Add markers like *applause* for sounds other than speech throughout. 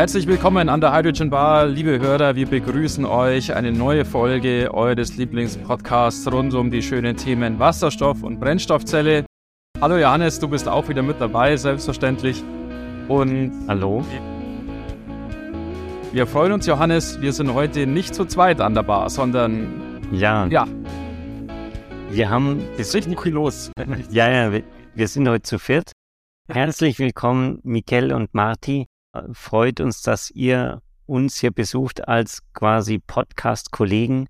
Herzlich willkommen an der Hydrogen Bar, liebe Hörer. Wir begrüßen euch eine neue Folge eures Lieblingspodcasts rund um die schönen Themen Wasserstoff und Brennstoffzelle. Hallo Johannes, du bist auch wieder mit dabei, selbstverständlich. Und hallo. Wir freuen uns, Johannes. Wir sind heute nicht zu zweit an der Bar, sondern ja, ja, wir haben ist richtig viel los. Ja, ja, wir, wir sind heute zu viert. Herzlich willkommen, Mikel und Marti. Freut uns, dass ihr uns hier besucht als quasi Podcast-Kollegen.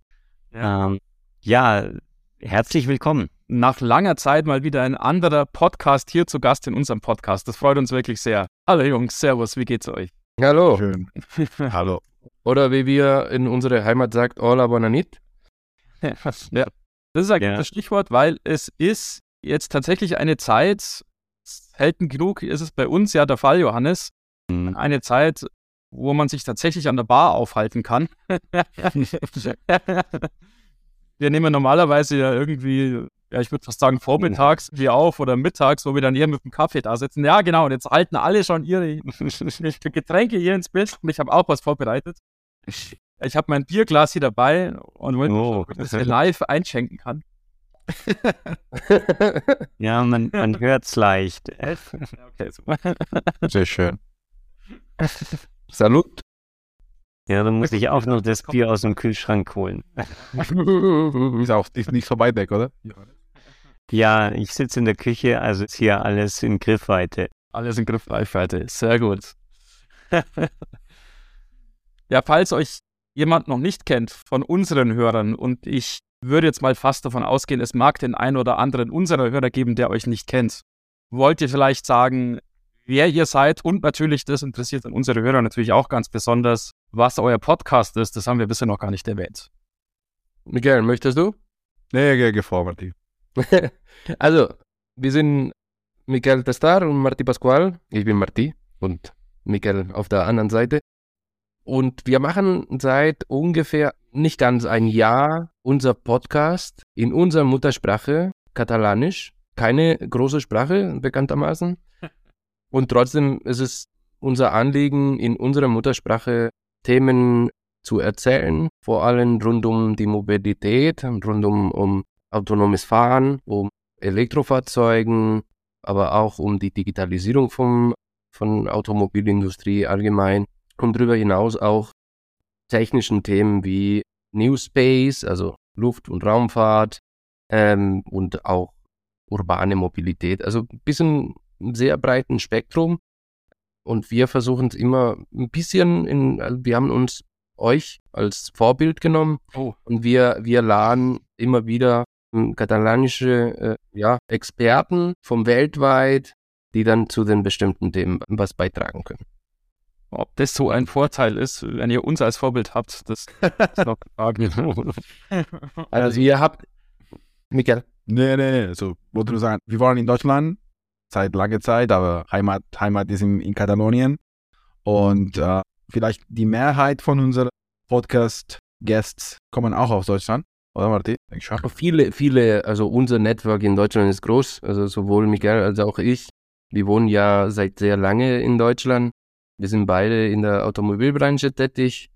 Ja. Ähm, ja, herzlich willkommen. Nach langer Zeit mal wieder ein anderer Podcast hier zu Gast in unserem Podcast. Das freut uns wirklich sehr. Hallo Jungs, Servus, wie geht's euch? Hallo. Schön. *laughs* Hallo. Oder wie wir in unserer Heimat sagt, Hola Bonanit. *laughs* ja, das ist ein ja. das Stichwort, weil es ist jetzt tatsächlich eine Zeit, selten genug ist es bei uns ja der Fall, Johannes, Mhm. eine Zeit, wo man sich tatsächlich an der Bar aufhalten kann. *laughs* wir nehmen normalerweise ja irgendwie, ja, ich würde fast sagen, vormittags wie auf oder mittags, wo wir dann hier mit dem Kaffee da sitzen. Ja, genau, und jetzt halten alle schon ihre *laughs* Getränke hier ins Bild und ich habe auch was vorbereitet. Ich habe mein Bierglas hier dabei und wollte oh. das live einschenken kann. *laughs* ja, man, man hört es leicht. okay, super. Sehr schön. Salut. Ja, dann muss ich auch noch das Bier aus dem Kühlschrank holen. *laughs* ist auch ist nicht so weit weg, oder? Ja, ich sitze in der Küche, also ist hier alles in Griffweite. Alles in Griffweite, sehr gut. *laughs* ja, falls euch jemand noch nicht kennt von unseren Hörern und ich würde jetzt mal fast davon ausgehen, es mag den einen oder anderen unserer Hörer geben, der euch nicht kennt. Wollt ihr vielleicht sagen, wer ihr seid und natürlich, das interessiert unsere Hörer natürlich auch ganz besonders, was euer Podcast ist. Das haben wir bisher noch gar nicht erwähnt. Miguel, möchtest du? Nee, geh, geh vor, Marti. *laughs* also, wir sind Miguel Testar und Marti Pascual. Ich bin Marti und Miguel auf der anderen Seite. Und wir machen seit ungefähr nicht ganz ein Jahr unser Podcast in unserer Muttersprache, Katalanisch. Keine große Sprache, bekanntermaßen. *laughs* Und trotzdem ist es unser Anliegen, in unserer Muttersprache Themen zu erzählen, vor allem rund um die Mobilität, rund um, um autonomes Fahren, um Elektrofahrzeugen, aber auch um die Digitalisierung vom, von Automobilindustrie allgemein und darüber hinaus auch technischen Themen wie New Space, also Luft- und Raumfahrt ähm, und auch urbane Mobilität. Also ein bisschen sehr breiten Spektrum. Und wir versuchen es immer ein bisschen in, also wir haben uns euch als Vorbild genommen oh. und wir, wir laden immer wieder hm, katalanische äh, ja, Experten vom weltweit, die dann zu den bestimmten Themen was beitragen können. Ob das so ein Vorteil ist, wenn ihr uns als Vorbild habt, das *laughs* ist noch Frage. also ihr habt, Michael. Nee, nee, nee, also wollte nur sagen, wir waren in Deutschland seit langer Zeit, aber Heimat, Heimat ist in, in Katalonien. Und äh, vielleicht die Mehrheit von unseren Podcast-Guests kommen auch aus Deutschland. Oder Martin? Viele, viele, also unser Network in Deutschland ist groß. Also sowohl Miguel als auch ich. Wir wohnen ja seit sehr lange in Deutschland. Wir sind beide in der Automobilbranche tätig.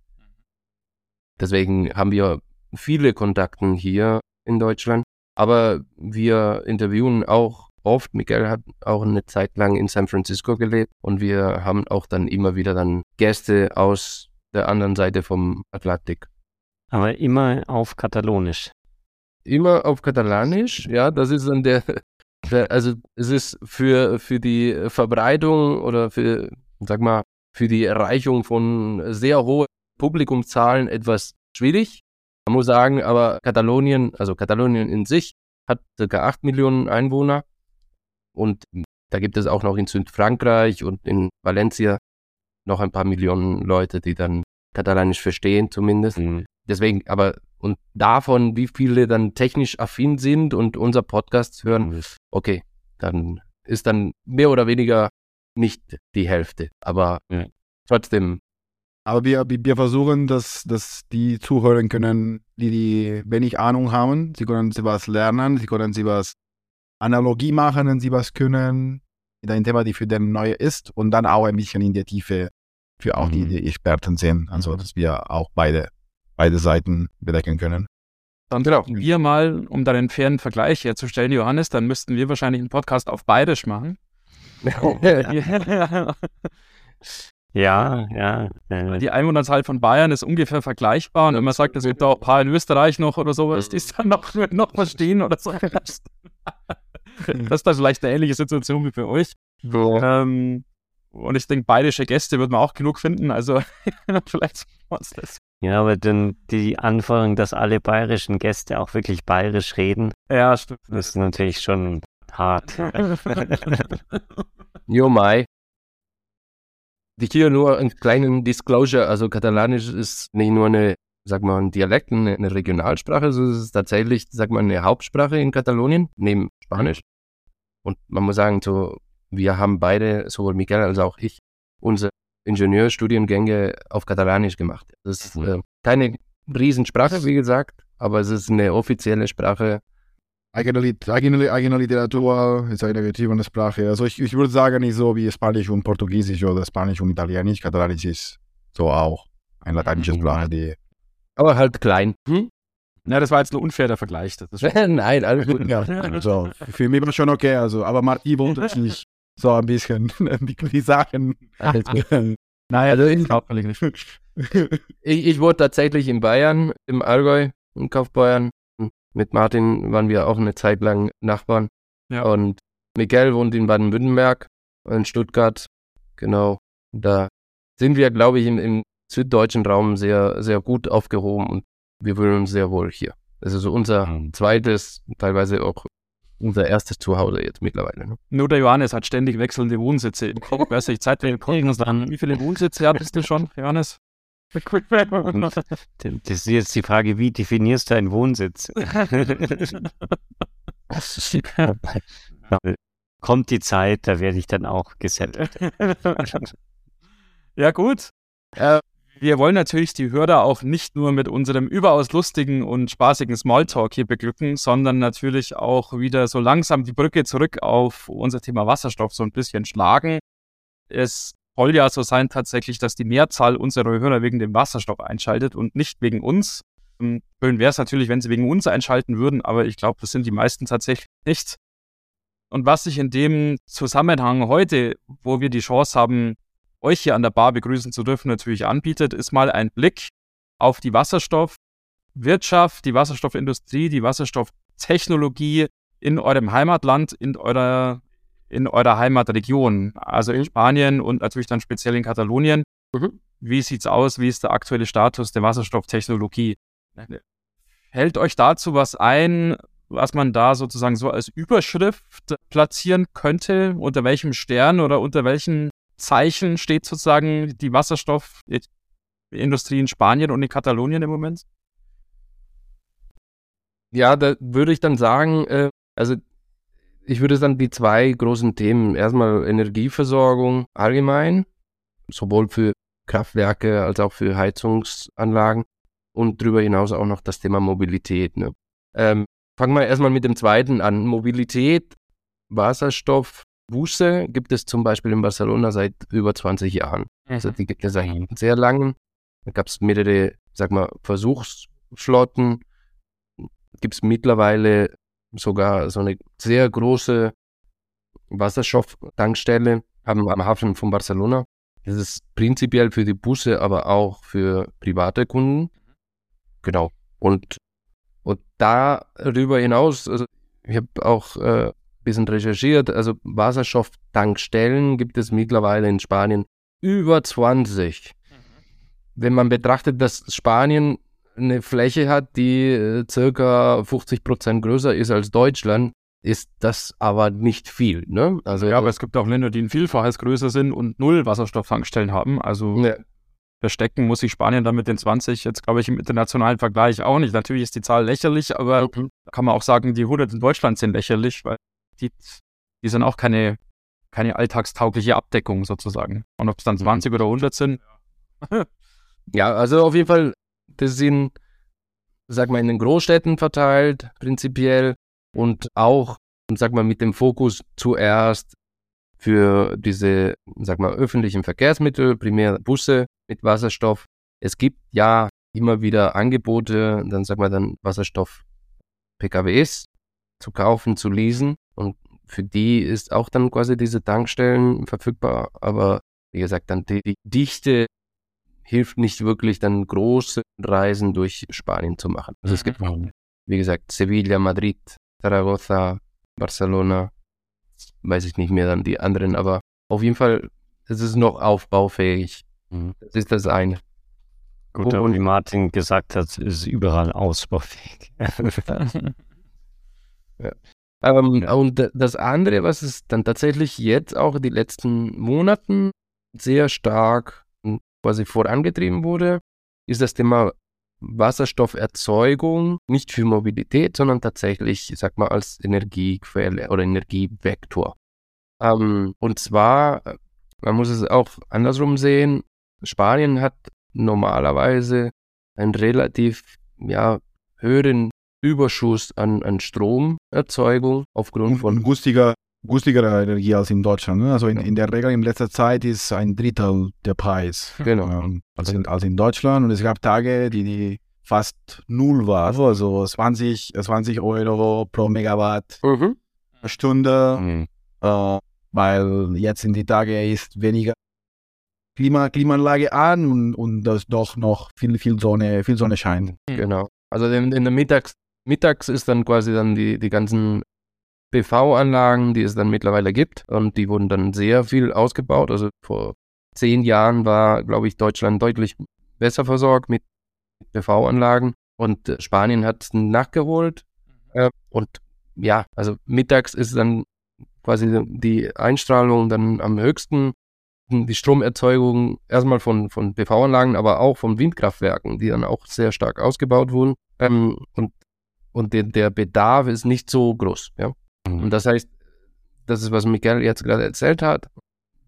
Deswegen haben wir viele Kontakte hier in Deutschland. Aber wir interviewen auch oft. Miguel hat auch eine Zeit lang in San Francisco gelebt und wir haben auch dann immer wieder dann Gäste aus der anderen Seite vom Atlantik. Aber immer auf Katalonisch. Immer auf Katalanisch, ja, das ist dann der, der also es ist für, für die Verbreitung oder für, sag mal, für die Erreichung von sehr hohen Publikumszahlen etwas schwierig. Man muss sagen, aber Katalonien, also Katalonien in sich, hat ca. 8 Millionen Einwohner und da gibt es auch noch in Südfrankreich und in Valencia noch ein paar Millionen Leute, die dann Katalanisch verstehen zumindest. Mhm. Deswegen, aber und davon, wie viele dann technisch affin sind und unser Podcast hören, mhm. okay, dann ist dann mehr oder weniger nicht die Hälfte. Aber ja. trotzdem. Aber wir, wir versuchen, dass, dass die zuhören können, die, die wenig Ahnung haben. Sie können sie was lernen, sie können sie was Analogie machen, wenn sie was können, in ein Thema, die für den neu ist und dann auch ein bisschen in der Tiefe für auch die, Mhm. die Experten sind. Also, dass wir auch beide, beide Seiten bedecken können. Dann Genau. wir mal, um da einen fairen Vergleich herzustellen, Johannes, dann müssten wir wahrscheinlich einen Podcast auf Bayerisch machen. *laughs* Ja, ja. Äh, Die Einwohnerzahl von Bayern ist ungefähr vergleichbar und wenn man sagt, es gibt auch ein paar in Österreich noch oder sowas, die es dann noch, noch verstehen oder so. *laughs* *laughs* Das ist vielleicht eine ähnliche Situation wie für euch. Ähm, und ich denke, bayerische Gäste wird man auch genug finden, also *laughs* vielleicht uns das. ja, aber dann die Anforderung, dass alle bayerischen Gäste auch wirklich bayerisch reden, Ja, stimmt. das ist natürlich schon hart. *laughs* Jo mai. Hier nur einen kleinen Disclosure. Also Katalanisch ist nicht nur eine, sag mal, ein Dialekt, eine, eine Regionalsprache, es ist tatsächlich, sag mal, eine Hauptsprache in Katalonien, neben Spanisch. Und man muss sagen, so, wir haben beide, sowohl Miguel als auch ich, unsere Ingenieurstudiengänge auf Katalanisch gemacht. Das ist Mhm. äh, keine Riesensprache, wie gesagt, aber es ist eine offizielle Sprache. Eigene, eigene, eigene Literatur ist eine geschriebene Sprache. Also ich, ich würde sagen, nicht so wie Spanisch und Portugiesisch oder Spanisch und Italienisch. Katalanisch ist so auch eine lateinische Sprache, die Aber halt klein. Hm? Ja, das war jetzt ein unfairer Vergleich. Das ist *laughs* Nein, alles gut. Ja, *laughs* also für mich war schon okay. Also, aber Martin wollte *laughs* nicht so ein bisschen die, die Sachen. Alles gut. naja, Also das in-. Ich, ich wurde tatsächlich in Bayern, im Allgäu, in Kaufbeuern. Mit Martin waren wir auch eine Zeit lang Nachbarn. Ja. Und Miguel wohnt in Baden-Württemberg, in Stuttgart. Genau. Da sind wir, glaube ich, im, im süddeutschen Raum sehr, sehr gut aufgehoben und wir fühlen uns sehr wohl hier. Das ist so unser Mhm. zweites, teilweise auch unser erstes Zuhause jetzt mittlerweile. Ne? Nur der Johannes hat ständig wechselnde Wohnsitze im Kopf. Weiß nicht, seit *laughs* wir im Podcast Irgendwann- Wie viele Wohnsitze hattest du schon, Johannes? Das ist jetzt die Frage, wie definierst du einen Wohnsitz? *laughs* Kommt die Zeit, da werde ich dann auch gesettelt. *laughs* ja, gut. Äh, wir wollen natürlich die Hörer auch nicht nur mit unserem überaus lustigen und spaßigen Smalltalk hier beglücken, sondern natürlich auch wieder so langsam die Brücke zurück auf unser Thema Wasserstoff so ein bisschen schlagen. Es soll ja so sein tatsächlich, dass die Mehrzahl unserer Hörer wegen dem Wasserstoff einschaltet und nicht wegen uns. Ähm, Schön wäre es natürlich, wenn sie wegen uns einschalten würden, aber ich glaube, das sind die meisten tatsächlich nicht. Und was sich in dem Zusammenhang heute, wo wir die Chance haben, euch hier an der Bar begrüßen zu dürfen, natürlich anbietet, ist mal ein Blick auf die Wasserstoffwirtschaft, die Wasserstoffindustrie, die Wasserstofftechnologie in eurem Heimatland, in eurer, in eurer Heimatregion, also in Spanien und natürlich dann speziell in Katalonien. Mhm. Wie sieht's aus? Wie ist der aktuelle Status der Wasserstofftechnologie? Hält euch dazu was ein, was man da sozusagen so als Überschrift platzieren könnte? Unter welchem Stern oder unter welchen Zeichen steht sozusagen die Wasserstoffindustrie in Spanien und in Katalonien im Moment? Ja, da würde ich dann sagen, äh, also ich würde dann die zwei großen Themen, erstmal Energieversorgung allgemein, sowohl für Kraftwerke als auch für Heizungsanlagen und darüber hinaus auch noch das Thema Mobilität. Ne? Ähm, fangen wir erstmal mit dem zweiten an. Mobilität, Wasserstoff, Busse gibt es zum Beispiel in Barcelona seit über 20 Jahren. Also die gibt es seit sehr lange. Da gab es mehrere, sag mal, Versuchsflotten. Gibt es mittlerweile sogar so eine sehr große Wasserstofftankstelle am, am Hafen von Barcelona. Das ist prinzipiell für die Busse, aber auch für private Kunden. Genau. Und, und darüber hinaus, also ich habe auch äh, bisschen recherchiert, also Wasserstofftankstellen gibt es mittlerweile in Spanien über 20. Wenn man betrachtet, dass Spanien eine Fläche hat, die äh, circa 50 Prozent größer ist als Deutschland, ist das aber nicht viel. Ne? Also Ja, aber es gibt auch Länder, die ein Vielfaches größer sind und null Wasserstofftankstellen haben. Also ja, verstecken muss sich Spanien dann mit den 20 jetzt, glaube ich, im internationalen Vergleich auch nicht. Natürlich ist die Zahl lächerlich, aber da kann man auch sagen, die 100 in Deutschland sind lächerlich, weil die, die sind auch keine, keine alltagstaugliche Abdeckung sozusagen. Und ob es dann 20 oder 100 sind, *laughs* Ja, also auf jeden Fall, das sind, sag mal, in den Großstädten verteilt, prinzipiell. Und auch, sag mal, mit dem Fokus zuerst für diese, sag mal, öffentlichen Verkehrsmittel, primär Busse mit Wasserstoff. Es gibt ja immer wieder Angebote, dann sag mal dann Wasserstoff PKWs zu kaufen, zu leasen und für die ist auch dann quasi diese Tankstellen verfügbar, aber wie gesagt, dann die, die Dichte hilft nicht wirklich, dann große Reisen durch Spanien zu machen. Also es gibt, Mhm. wie gesagt, Sevilla, Madrid, Zaragoza, Barcelona, weiß ich nicht mehr dann die anderen, aber auf jeden Fall, es ist noch aufbaufähig. Mhm. Das ist das eine. Gut, Und- wie Martin gesagt hat, ist überall *laughs* ausbaufähig. Ähm, Und d- das andere, was es dann tatsächlich jetzt auch die letzten Monaten sehr stark quasi vorangetrieben wurde, ist das Thema Wasserstofferzeugung, nicht für Mobilität, sondern tatsächlich, ich sag mal, als Energiequelle oder Energievektor. Ähm, und zwar, äh, man muss es auch andersrum sehen, Spanien hat normalerweise einen relativ ja, höheren Überschuss an, an Stromerzeugung aufgrund Und, und von günstiger, günstigere Energie als in Deutschland. Ne? Also in, in der Regel in letzter Zeit ist ein Drittel der Preis Genau. ähm, als, in, als in Deutschland. Und es gab Tage, die, die fast null waren. Also 20, 20 Euro pro Megawatt Mhm. Stunde. Mhm. äh, weil jetzt in die Tage ist weniger Klima, Klimaanlage an und, und das doch noch viel, viel Sonne, viel Sonne scheint. Genau. Also in, in der Mittags, mittags ist dann quasi dann die, die ganzen PV-Anlagen, die es dann mittlerweile gibt. Und die wurden dann sehr viel ausgebaut. Also vor zehn Jahren war, glaube ich, Deutschland deutlich besser versorgt mit PV-Anlagen. Und äh, Spanien hat es nachgeholt. Äh, und ja, also mittags ist dann quasi die Einstrahlung dann am höchsten. Die Stromerzeugung erstmal von, von PV-Anlagen, aber auch von Windkraftwerken, die dann auch sehr stark ausgebaut wurden. Ähm, und und der, der Bedarf ist nicht so groß. Ja? Und das heißt, das ist, was Michael jetzt gerade erzählt hat.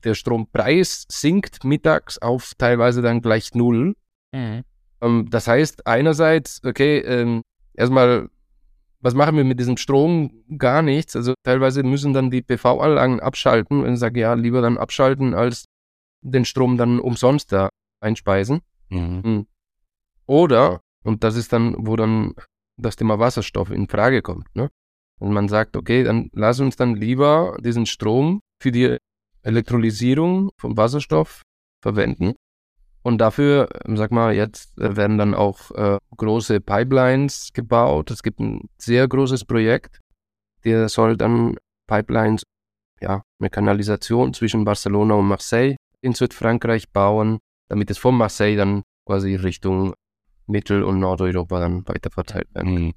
Der Strompreis sinkt mittags auf teilweise dann gleich null. Mhm. Ähm, das heißt, einerseits, okay, ähm, erstmal, was machen wir mit diesem Strom? Gar nichts. Also teilweise müssen dann die PV-Anlagen abschalten. Und ich sage, ja, lieber dann abschalten, als den Strom dann umsonst da einspeisen. Mhm. Oder, und das ist dann, wo dann das Thema Wasserstoff in Frage kommt. Ne? Und man sagt, okay, dann lass uns dann lieber diesen Strom für die Elektrolysierung von Wasserstoff verwenden. Und dafür, ähm, sag mal, jetzt äh, werden dann auch äh, große Pipelines gebaut. Es gibt ein sehr großes Projekt, der soll dann Pipelines, ja, eine Kanalisation zwischen Barcelona und Marseille in Südfrankreich bauen, damit es von Marseille dann quasi Richtung Mittel- und Nordeuropa dann weiter verteilt werden. Mhm.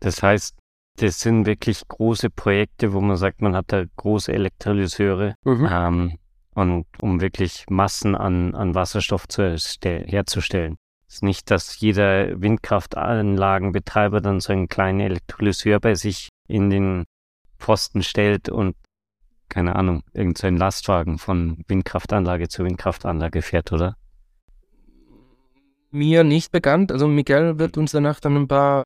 Das heißt, das sind wirklich große Projekte, wo man sagt, man hat da große Elektrolyseure, Mhm. ähm, und um wirklich Massen an, an Wasserstoff zu herzustellen. Es ist nicht, dass jeder Windkraftanlagenbetreiber dann so einen kleinen Elektrolyseur bei sich in den Pfosten stellt und keine Ahnung, irgend so Lastwagen von Windkraftanlage zu Windkraftanlage fährt, oder? Mir nicht bekannt, also Miguel wird uns danach dann ein paar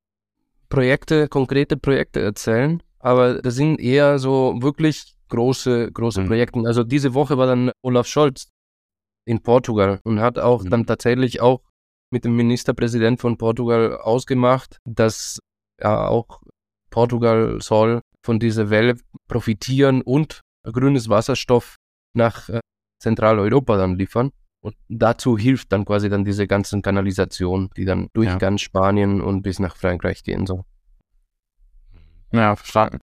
Projekte, konkrete Projekte erzählen, aber das sind eher so wirklich große, große Mhm. Projekte. Also diese Woche war dann Olaf Scholz in Portugal und hat auch Mhm. dann tatsächlich auch mit dem Ministerpräsident von Portugal ausgemacht, dass ja auch Portugal soll von dieser Welle profitieren und grünes Wasserstoff nach äh, Zentraleuropa dann liefern. Und dazu hilft dann quasi dann diese ganzen Kanalisationen, die dann durch Ja. ganz Spanien und bis nach Frankreich gehen. So. Ja, verstanden.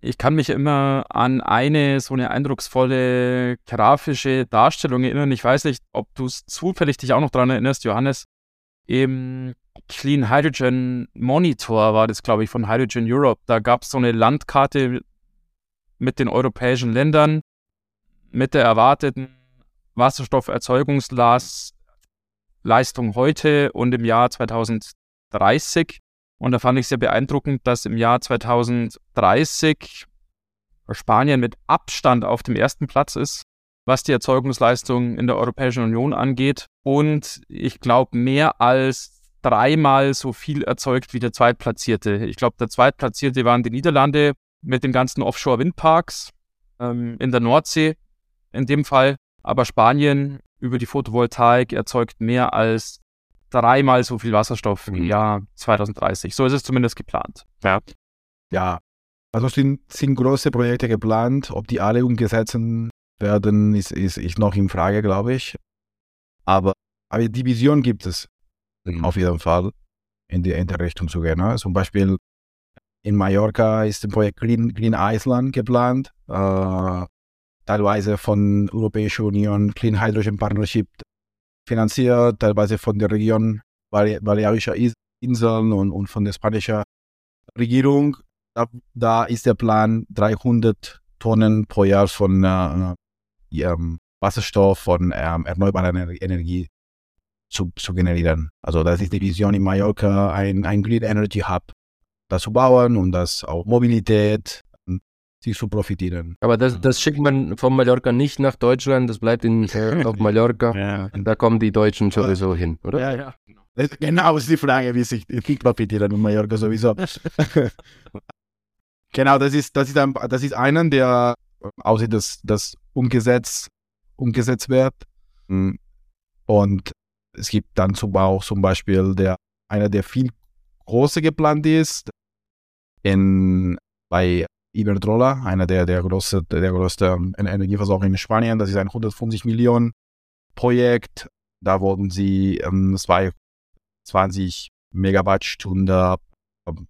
Ich kann mich immer an eine so eine eindrucksvolle grafische Darstellung erinnern. Ich weiß nicht, ob du es zufällig dich auch noch daran erinnerst, Johannes. Im Clean Hydrogen Monitor war das, glaube ich, von Hydrogen Europe. Da gab es so eine Landkarte mit den europäischen Ländern, mit der erwarteten Wasserstofferzeugungsleistung heute und im Jahr 2030. Und da fand ich sehr beeindruckend, dass im Jahr 2030 Spanien mit Abstand auf dem ersten Platz ist, was die Erzeugungsleistung in der Europäischen Union angeht. Und ich glaube, mehr als dreimal so viel erzeugt wie der Zweitplatzierte. Ich glaube, der Zweitplatzierte waren die Niederlande mit den ganzen Offshore-Windparks. ähm, in der Nordsee in dem Fall. Aber Spanien über die Photovoltaik erzeugt mehr als dreimal so viel Wasserstoff im Mhm. Jahr 2030. So ist es zumindest geplant. Ja. Ja, also sind, sind große Projekte geplant. Ob die alle umgesetzt werden, ist, ist, ist noch in Frage, glaube ich. Aber, aber die Vision gibt es auf jeden Fall, in die, in die Richtung zu gehen. Ne? Zum Beispiel in Mallorca ist ein Projekt Green, Green Island geplant, äh, teilweise von Europäischer Union Clean Hydrogen Partnership finanziert, teilweise von der Region Bale- Balearischer Is- Inseln und, und von der spanischen Regierung. Da, da ist der Plan 300 Tonnen pro Jahr von äh, ähm, Wasserstoff, von ähm, erneuerbarer Ener- Energie zu, zu generieren. Also das ist die Vision in Mallorca, ein, ein Green Energy Hub da zu bauen und das auch Mobilität, sich zu profitieren. Aber das, das schickt man von Mallorca nicht nach Deutschland, das bleibt in, *laughs* auf Mallorca. Ja. Und da kommen die Deutschen sowieso hin, oder? Ja, ja. Das, genau ist die Frage, wie sich die profitieren in Mallorca sowieso. *laughs* genau, das ist, das ist, ein, das ist einer, der aussieht, dass das umgesetzt, umgesetzt wird. Mm. Und es gibt dann zum, auch zum Beispiel der, einer, der viel größer geplant ist, in, bei Iberdrola, einer der, der größte, der größte Energieversorger in Spanien. Das ist ein 150 Millionen Projekt. Da wurden sie ähm, 20 Megawattstunde, ähm,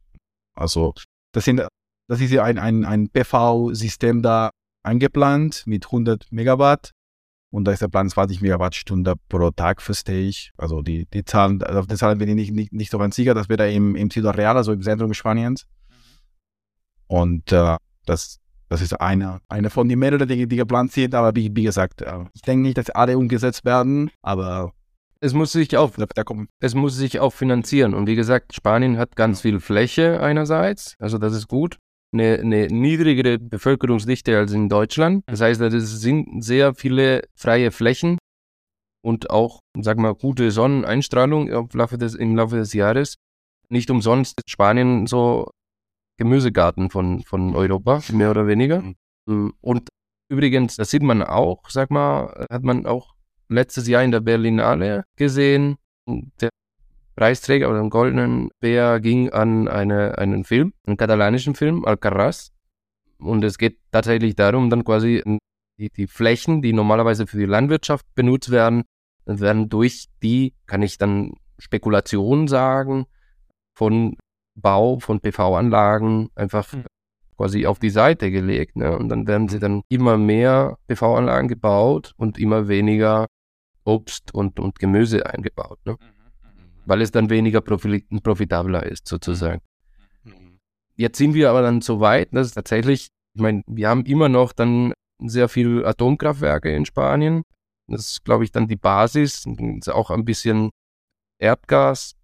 also das sind, das ist ja ein, ein, ein PV-System da eingeplant mit 100 Megawatt und da ist der Plan 20 Megawattstunde pro Tag, verstehe ich. Also die, die Zahlen, auf die Zahlen bin ich nicht, nicht, nicht so ganz sicher, das wäre im, im Ciudad Real, also im Zentrum Spaniens. Und äh, das, das ist eine, eine von den mehreren Dingen, die geplant sind, aber wie, wie gesagt, äh, ich denke nicht, dass alle umgesetzt werden, aber Es muss sich auch, da es muss sich auch finanzieren. Und wie gesagt, Spanien hat ganz viel Fläche einerseits, also das ist gut. Eine, eine niedrigere Bevölkerungsdichte als in Deutschland. Das heißt, es sind sehr viele freie Flächen und auch, sag mal, gute Sonneneinstrahlung im Laufe des, im Laufe des Jahres. Nicht umsonst ist Spanien so Gemüsegarten von, von Europa, mehr oder weniger. Und übrigens, das sieht man auch, sag mal, hat man auch letztes Jahr in der Berlinale gesehen. Der Preisträger oder den goldenen Bär ging an eine, einen Film, einen katalanischen Film, Alcaraz. Und es geht tatsächlich darum, dann quasi die, die Flächen, die normalerweise für die Landwirtschaft benutzt werden, werden durch die, kann ich dann Spekulation sagen, von Bau von PV-Anlagen einfach Hm. quasi auf die Seite gelegt. Ne? Und dann werden sie dann immer mehr PV-Anlagen gebaut und immer weniger Obst und, und Gemüse eingebaut. Ne? Weil es dann weniger profi profitabler ist, sozusagen. Jetzt sind wir aber dann so weit, dass tatsächlich, ich meine, wir haben immer noch dann sehr viel Atomkraftwerke in Spanien. Das ist, glaube ich, dann die Basis. Auch ein bisschen Erdgaskraftwerke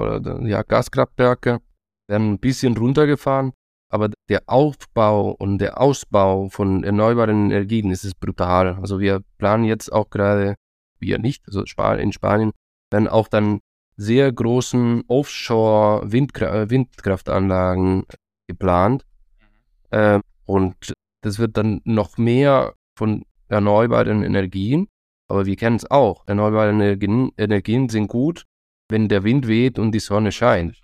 oder ja, Gaskraftwerke werden ein bisschen runtergefahren. Aber der Aufbau und der Ausbau von erneuerbaren Energien ist es brutal. Also wir planen jetzt auch gerade, wir nicht, also in Spanien, werden auch dann sehr großen Offshore-Windkraftanlagen geplant. Äh, und das wird dann noch mehr von erneuerbaren Energien. Aber wir kennen es auch. Erneuerbare Energien, Energien sind gut, wenn der Wind weht und die Sonne scheint.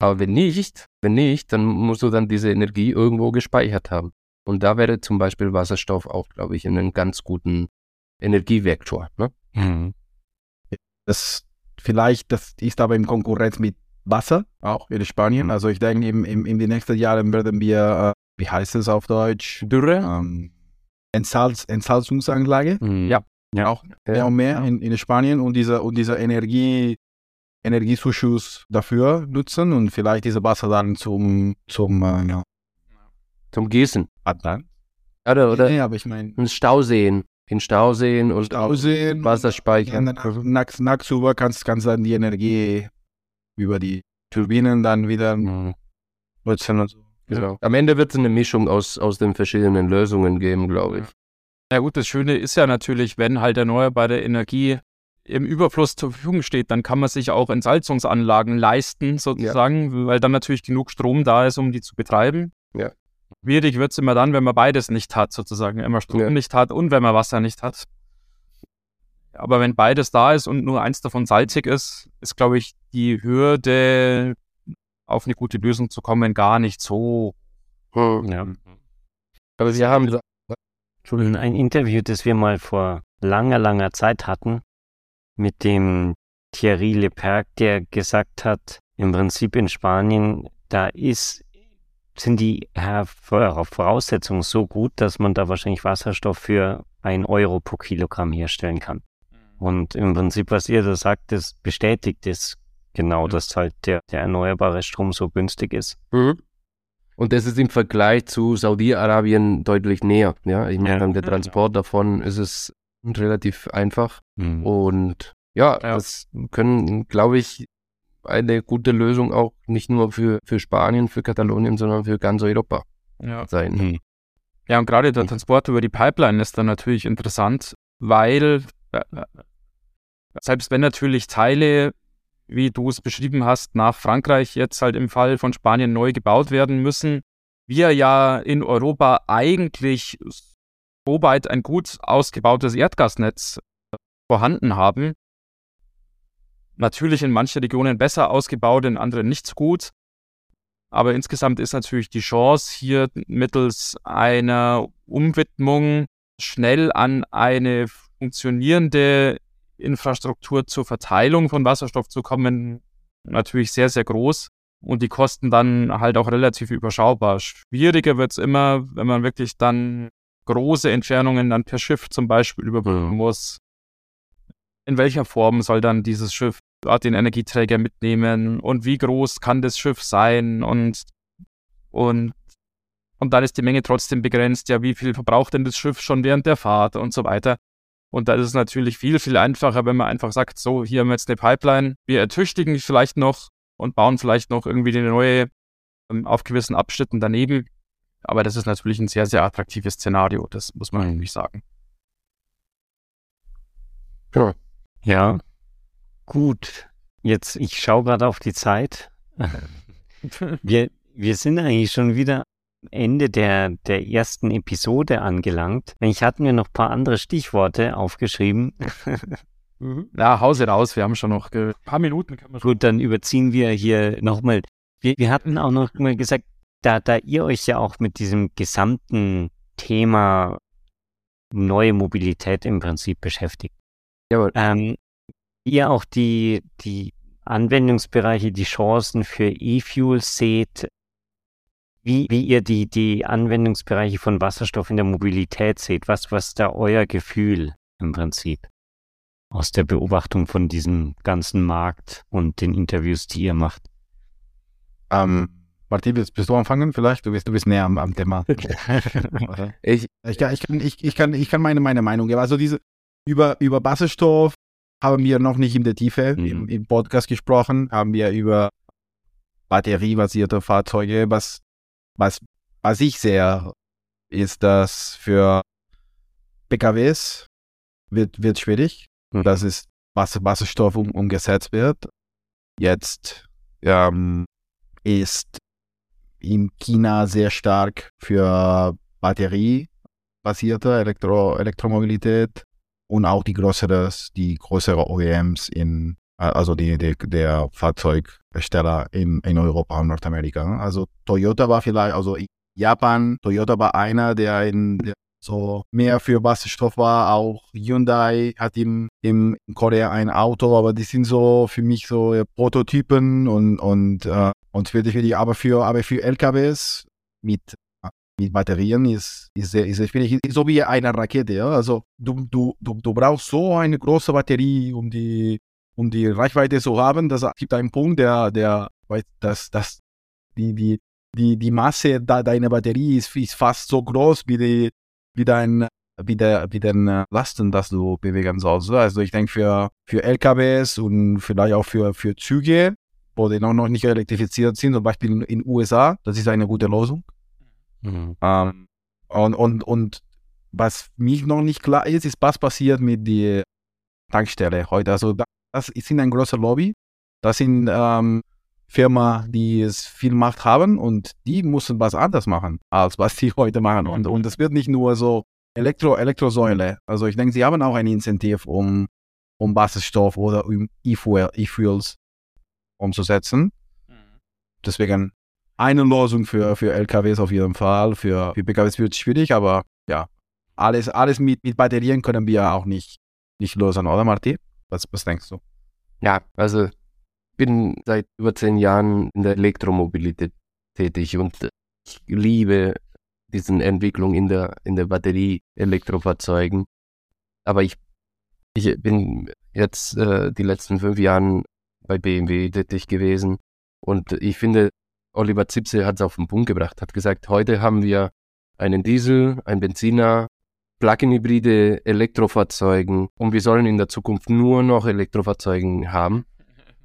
Aber wenn nicht, wenn nicht, dann musst du dann diese Energie irgendwo gespeichert haben. Und da wäre zum Beispiel Wasserstoff auch, glaube ich, einen ganz guten Energievektor. Ne? Mhm. das vielleicht, das ist aber in Konkurrenz mit Wasser, auch in Spanien. Mhm. Also ich denke, im, im, in den nächsten Jahren werden wir, äh, wie heißt es auf Deutsch? Dürre? Ähm, Entsalz, Entsalzungsanlage. Mhm. Ja. Auch mehr und mehr in, in Spanien und dieser und dieser Energie, Energiezuschuss dafür nutzen und vielleicht diese Wasser dann zum, zum äh, ja, Zum Gießen. Atlan. Oder, oder Nee, aber ich meine, in Stauseen. In Stauseen und Stauseen, Wasserspeicher. nachts, nachts über kannst, kannst dann die Energie über die Turbinen dann wieder Mhm. nutzen und so. Genau. Am Ende wird es eine Mischung aus, aus den verschiedenen Lösungen geben, glaube ich. Na gut, das Schöne ist ja natürlich, wenn halt erneuerbare Energie im Überfluss zur Verfügung steht, dann kann man sich auch Entsalzungsanlagen leisten, sozusagen, weil dann natürlich genug Strom da ist, um die zu betreiben. Ja. Schwierig wird es immer dann, wenn man beides nicht hat, sozusagen. Immer Strom Ja. nicht hat und wenn man Wasser nicht hat. Aber wenn beides da ist und nur eins davon salzig ist, ist, glaube ich, die Hürde, auf eine gute Lösung zu kommen, gar nicht so. Hm. Ja. Aber Sie haben Entschuldigung, ein Interview, das wir mal vor langer, langer Zeit hatten mit dem Thierry Leperc, der gesagt hat, im Prinzip in Spanien, da ist, sind die Voraussetzungen so gut, dass man da wahrscheinlich Wasserstoff für ein Euro pro Kilogramm herstellen kann. Und im Prinzip, was ihr da sagt, das bestätigt es genau, Ja. dass halt der, der erneuerbare Strom so günstig ist. Mhm. Und das ist im Vergleich zu Saudi-Arabien deutlich näher. Ja, ich meine, Ja. der Transport davon ist es relativ einfach. Mhm. Und ja, Ja. das können, glaube ich, eine gute Lösung auch nicht nur für, für Spanien, für Katalonien, sondern für ganz Europa Ja. sein. Mhm. Ja, und gerade der Mhm. Transport über die Pipeline ist dann natürlich interessant, weil äh, äh, selbst wenn natürlich Teile, wie du es beschrieben hast, nach Frankreich jetzt halt im Fall von Spanien neu gebaut werden müssen, wir ja in Europa eigentlich so weit ein gut ausgebautes Erdgasnetz vorhanden haben. Natürlich in manchen Regionen besser ausgebaut, in anderen nicht so gut. Aber insgesamt ist natürlich die Chance, hier mittels einer Umwidmung schnell an eine funktionierende Infrastruktur zur Verteilung von Wasserstoff zu kommen, natürlich sehr, sehr groß. Und die Kosten dann halt auch relativ überschaubar. Schwieriger wird es immer, wenn man wirklich dann große Entfernungen dann per Schiff zum Beispiel überbrücken Mhm. muss. In welcher Form soll dann dieses Schiff dort den Energieträger mitnehmen und wie groß kann das Schiff sein und, und, und dann ist die Menge trotzdem begrenzt. Ja, wie viel verbraucht denn das Schiff schon während der Fahrt und so weiter. Und da ist es natürlich viel, viel einfacher, wenn man einfach sagt, so, hier haben wir jetzt eine Pipeline, wir ertüchtigen die vielleicht noch und bauen vielleicht noch irgendwie eine neue ähm, auf gewissen Abschnitten daneben. Aber das ist natürlich ein sehr, sehr attraktives Szenario, das muss man natürlich sagen. Genau. Ja, gut. Jetzt, ich schaue gerade auf die Zeit. *laughs* Wir, wir sind eigentlich schon wieder Ende der, der ersten Episode angelangt. Ich hatten wir noch ein paar andere Stichworte aufgeschrieben. *laughs* Ja, Hause raus, wir haben schon noch ein paar Minuten. Können wir schon Gut, dann überziehen wir hier nochmal. Wir, wir hatten auch noch mal gesagt, da, da ihr euch ja auch mit diesem gesamten Thema neue Mobilität im Prinzip beschäftigt. Jawohl. Ähm, ihr auch die, die Anwendungsbereiche, die Chancen für E-Fuels seht, wie, wie ihr die, die Anwendungsbereiche von Wasserstoff in der Mobilität seht, was, was da euer Gefühl im Prinzip aus der Beobachtung von diesem ganzen Markt und den Interviews, die ihr macht. Ähm, Martin, willst, du anfangen vielleicht? Du bist, du bist näher am, am Thema. *laughs* Ich, Ich kann, ich kann, ich, ich kann, ich kann meine, meine Meinung geben. Also diese, über, über Wasserstoff haben wir noch nicht in der Tiefe Mhm. im, im Podcast gesprochen, haben wir über batteriebasierte Fahrzeuge, was, was, was ich sehe, ist, dass für PKWs wird, wird schwierig, Mhm. dass es was, Wasserstoff um, umgesetzt wird. Jetzt ähm, ist in China sehr stark für batteriebasierte Elektro Elektromobilität und auch die größeres, die größere OEMs in, also die, die, der Fahrzeughersteller in, in Europa und Nordamerika. Also Toyota war vielleicht, also Japan, Toyota war einer, der in der so mehr für Wasserstoff war. Auch Hyundai hat im, im Korea ein Auto, aber die sind so für mich so äh, Prototypen und und äh, und für die, aber für aber für LKWs mit mit Batterien ist ist sehr, ist sehr schwierig. So wie eine Rakete, ja. Also du du du, du brauchst so eine große Batterie, um die um die Reichweite zu haben. Das gibt einen Punkt, der der dass dass die die die die Masse da, deiner Batterie ist, ist fast so groß wie die wie dein wie der wie den äh, Lasten, das du bewegen sollst. Also ich denke für für LKWs und vielleicht auch für für Züge, wo die noch, noch nicht elektrifiziert sind, zum Beispiel in den USA, das ist eine gute Lösung. Mhm. Ähm, und, und, und was mich noch nicht klar ist, ist, was passiert mit der Tankstelle heute. Also da- das ist in ein großer Lobby. Das sind ähm, Firma, die es viel Macht haben und die müssen was anderes machen, als was sie *laughs* heute machen. Und, und es wird nicht nur so Elektro, Elektrosäule. Also ich denke, sie haben auch ein Incentiv, um, um Wasserstoff oder um E-Fuels umzusetzen. Deswegen eine Lösung für, für LKWs auf jeden Fall. Für, für PKWs wird es schwierig, aber ja, alles, alles mit, mit Batterien können wir auch nicht, nicht lösen, oder Marti? Was, was denkst du? Ja, also ich bin seit über zehn Jahren in der Elektromobilität tätig und ich liebe diese Entwicklung in der, in der Batterie-Elektrofahrzeugen. Aber ich, ich bin jetzt äh, die letzten fünf Jahren bei BMW tätig gewesen und ich finde, Oliver Zipse hat es auf den Punkt gebracht, hat gesagt, heute haben wir einen Diesel, ein Benziner, Plug-in-Hybride, Elektrofahrzeugen und wir sollen in der Zukunft nur noch Elektrofahrzeugen haben.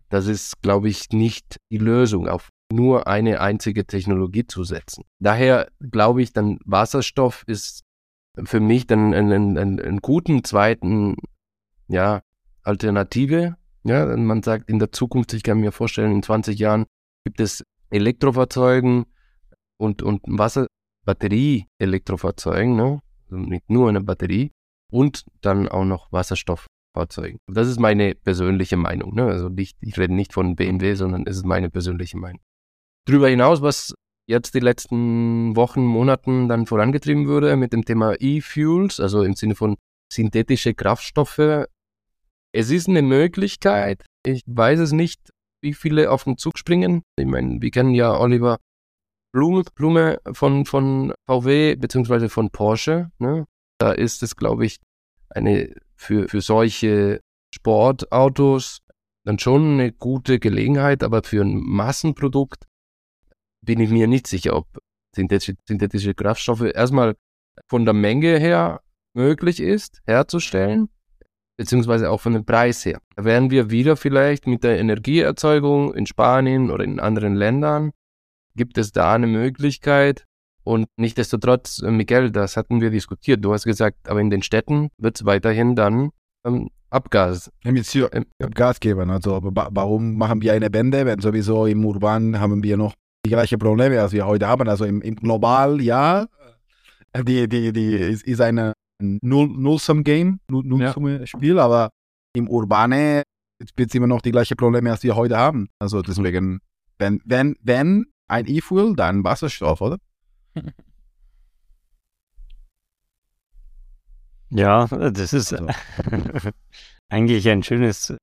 Das ist, glaube ich, nicht die Lösung, auf nur eine einzige Technologie zu setzen. Daher glaube ich, dann Wasserstoff ist für mich dann einen, einen, einen guten zweiten, ja, Alternative. Ja, man sagt in der Zukunft, ich kann mir vorstellen, in 20 Jahren gibt es Elektrofahrzeugen und, und Wasser, Batterie-Elektrofahrzeugen, ne? Nicht nur eine Batterie und dann auch noch Wasserstofffahrzeugen. Das ist meine persönliche Meinung. Ne? Also nicht, ich rede nicht von BMW, sondern es ist meine persönliche Meinung. Darüber hinaus, was jetzt die letzten Wochen, Monaten dann vorangetrieben wurde mit dem Thema E-Fuels, also im Sinne von synthetische Kraftstoffe. Es ist eine Möglichkeit. Ich weiß es nicht, wie viele auf den Zug springen. Ich meine, wir kennen ja Oliver Blume, Blume von, von VW beziehungsweise von Porsche. Ne? Da ist es, glaube ich, eine für, für solche Sportautos dann schon eine gute Gelegenheit, aber für ein Massenprodukt bin ich mir nicht sicher, ob synthetische, synthetische Kraftstoffe erstmal von der Menge her möglich ist, herzustellen beziehungsweise auch von dem Preis her. Da wären wir wieder vielleicht mit der Energieerzeugung in Spanien oder in anderen Ländern. Gibt es da eine Möglichkeit? Und nichtdestotrotz, äh, Miguel, das hatten wir diskutiert. Du hast gesagt, aber in den Städten wird es weiterhin dann ähm, Abgas. Emission, ähm, Abgas geben. Also warum machen wir eine Wende, wenn sowieso im Urban haben wir noch die gleichen Probleme, als wir heute haben. Also im, im Global, ja, die, die, die ist, ist eine Null-Sum-Game, Null-Sum-Spiel, ja. aber im Urbane wird es immer noch die gleichen Probleme, als wir heute haben. Also deswegen, wenn, wenn, wenn ein E-Fuel, dann Wasserstoff, oder? *laughs* Ja, das ist also. *laughs* eigentlich ein schönes,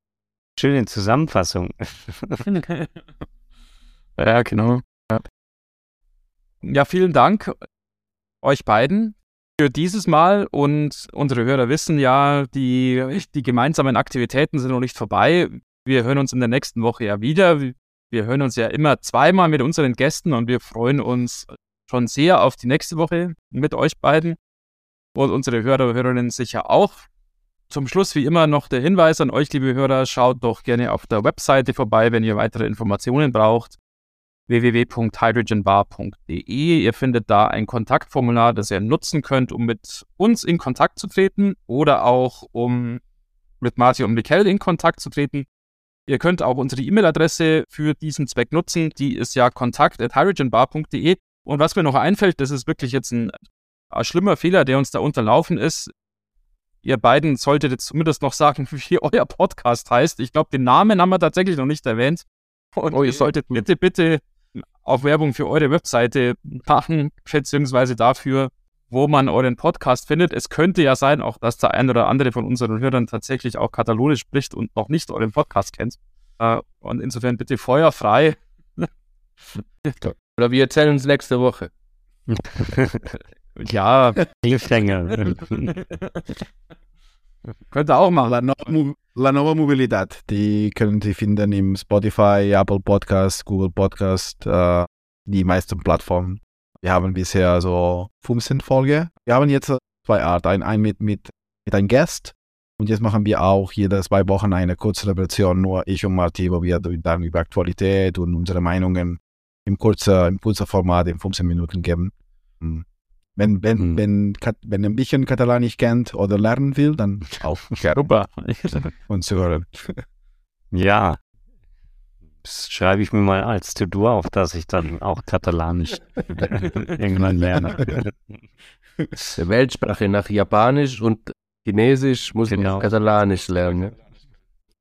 schöne Zusammenfassung. *laughs* ja, genau. Ja. ja, vielen Dank euch beiden für dieses Mal und unsere Hörer wissen ja, die, die gemeinsamen Aktivitäten sind noch nicht vorbei. Wir hören uns in der nächsten Woche ja wieder. Wir hören uns ja immer zweimal mit unseren Gästen und wir freuen uns schon sehr auf die nächste Woche mit euch beiden und unsere Hörer und Hörerinnen sicher auch. Zum Schluss wie immer noch der Hinweis an euch, liebe Hörer, schaut doch gerne auf der Webseite vorbei, wenn ihr weitere Informationen braucht www.hydrogenbar.de. Ihr findet da ein Kontaktformular, das ihr nutzen könnt, um mit uns in Kontakt zu treten oder auch um mit Martin und Michael in Kontakt zu treten. Ihr könnt auch unsere E-Mail-Adresse für diesen Zweck nutzen. Die ist ja kontakt.hydrogenbar.de. Und was mir noch einfällt, das ist wirklich jetzt ein, ein schlimmer Fehler, der uns da unterlaufen ist. Ihr beiden solltet jetzt zumindest noch sagen, *laughs* wie euer Podcast heißt. Ich glaube, den Namen haben wir tatsächlich noch nicht erwähnt. Und oh, ihr solltet bitte, bitte auch Werbung für eure Webseite machen, beziehungsweise dafür, wo man euren Podcast findet. Es könnte ja sein, auch dass der ein oder andere von unseren Hörern tatsächlich auch Katalonisch spricht und noch nicht euren Podcast kennt. Äh, und insofern bitte feuerfrei. Oder wir erzählen uns nächste Woche. *laughs* ja. Cliffhanger. *laughs* Könnte auch machen. La, no La Nova Mobilität, die können Sie finden im Spotify, Apple Podcast, Google Podcast, äh, die meisten Plattformen. Wir haben bisher so 15 Folgen. Wir haben jetzt zwei Arten. Ein, ein mit, mit, mit einem Gast und jetzt machen wir auch jede zwei Wochen eine kurze Version, nur ich und Marti, wo wir dann über Aktualität und unsere Meinungen im kurzen, im kurzen Format in 15 Minuten geben. Hm. Wenn, wenn, hm. wenn, wenn ein bisschen Katalanisch kennt oder lernen will, dann *laughs* auch Super. und zu hören. Ja. Schreibe ich mir mal als To-Do auf, dass ich dann auch Katalanisch *laughs* irgendwann lerne. Der Weltsprache nach Japanisch und Chinesisch muss Genau. man Katalanisch lernen. ne?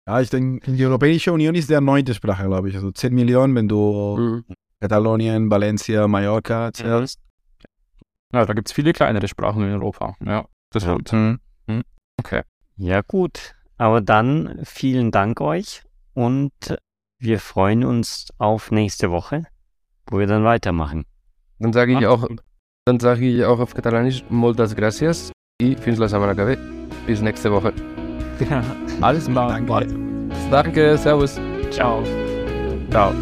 Ja, ich denke, die Europäische Union ist der neunte Sprache, glaube ich. Also 10 Millionen, wenn du Mhm. Katalonien, Valencia, Mallorca zählst. Ja, da gibt es viele kleinere Sprachen in Europa. Ja, das Ja. stimmt. Mhm. Ja, gut. Aber dann vielen Dank euch und wir freuen uns auf nächste Woche, wo wir dann weitermachen. Dann sage ich auch, dann sage ich auch auf Katalanisch Moltes gracias y fins la semana que ve. Bis nächste Woche. *laughs* Alles klar. Danke. Danke, servus. Ciao. Ciao.